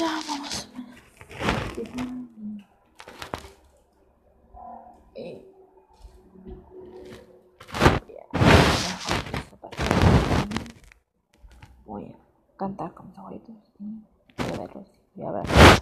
ya vamos. Voy a cantar con mis abuelitos y voy a verlos y a.